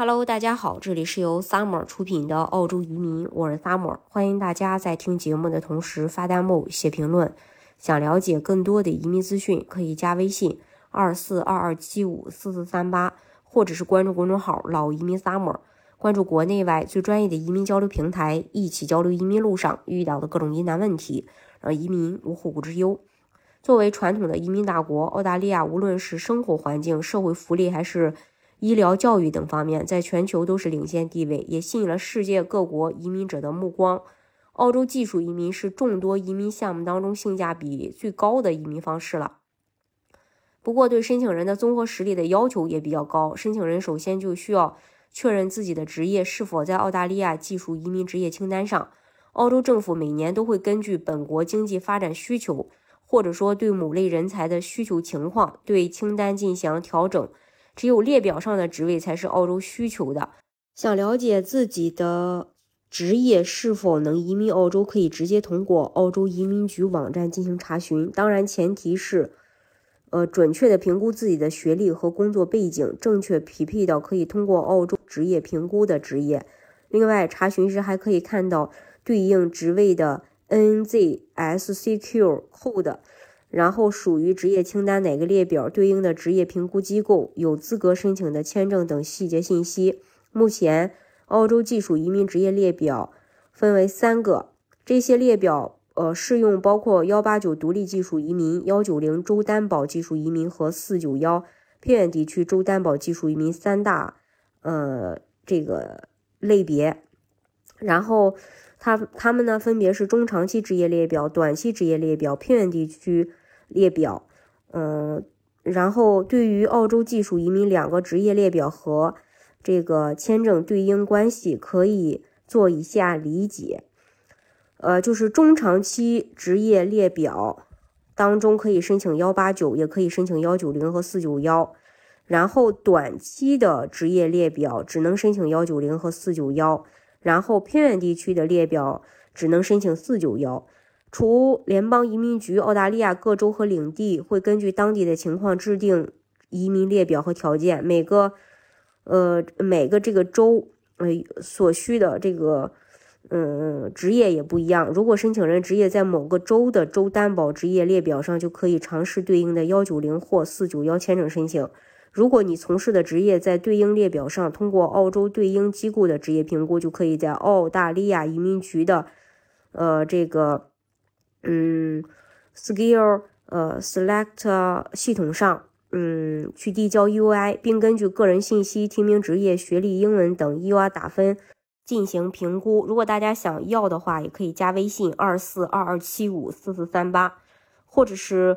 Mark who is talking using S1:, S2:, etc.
S1: Hello，大家好，这里是由 Summer 出品的澳洲移民，我是 Summer，欢迎大家在听节目的同时发弹幕、写评论。想了解更多的移民资讯，可以加微信二四二二七五四四三八，或者是关注公众号“老移民 Summer”，关注国内外最专业的移民交流平台，一起交流移民路上遇到的各种疑难问题，让移民无后顾之忧。作为传统的移民大国，澳大利亚无论是生活环境、社会福利还是医疗、教育等方面，在全球都是领先地位，也吸引了世界各国移民者的目光。澳洲技术移民是众多移民项目当中性价比最高的移民方式了。不过，对申请人的综合实力的要求也比较高。申请人首先就需要确认自己的职业是否在澳大利亚技术移民职业清单上。澳洲政府每年都会根据本国经济发展需求，或者说对某类人才的需求情况，对清单进行调整。只有列表上的职位才是澳洲需求的。想了解自己的职业是否能移民澳洲，可以直接通过澳洲移民局网站进行查询。当然，前提是，呃，准确的评估自己的学历和工作背景，正确匹配到可以通过澳洲职业评估的职业。另外，查询时还可以看到对应职位的 NZSCQ code。然后属于职业清单哪个列表对应的职业评估机构有资格申请的签证等细节信息。目前，澳洲技术移民职业列表分为三个，这些列表呃适用包括幺八九独立技术移民、幺九零州担保技术移民和四九幺偏远地区州担保技术移民三大呃这个类别。然后，它它们呢分别是中长期职业列表、短期职业列表、偏远地区。列表，嗯，然后对于澳洲技术移民两个职业列表和这个签证对应关系，可以做以下理解，呃，就是中长期职业列表当中可以申请幺八九，也可以申请幺九零和四九幺，然后短期的职业列表只能申请幺九零和四九幺，然后偏远地区的列表只能申请四九幺。除联邦移民局，澳大利亚各州和领地会根据当地的情况制定移民列表和条件。每个，呃，每个这个州，呃，所需的这个，嗯，职业也不一样。如果申请人职业在某个州的州担保职业列表上，就可以尝试对应的幺九零或四九幺签证申请。如果你从事的职业在对应列表上，通过澳洲对应机构的职业评估，就可以在澳大利亚移民局的，呃，这个。嗯，Skill 呃 Select 系统上，嗯，去递交 UI，并根据个人信息、提名职业、学历、英文等 UI 打分进行评估。如果大家想要的话，也可以加微信二四二二七五四四三八，或者是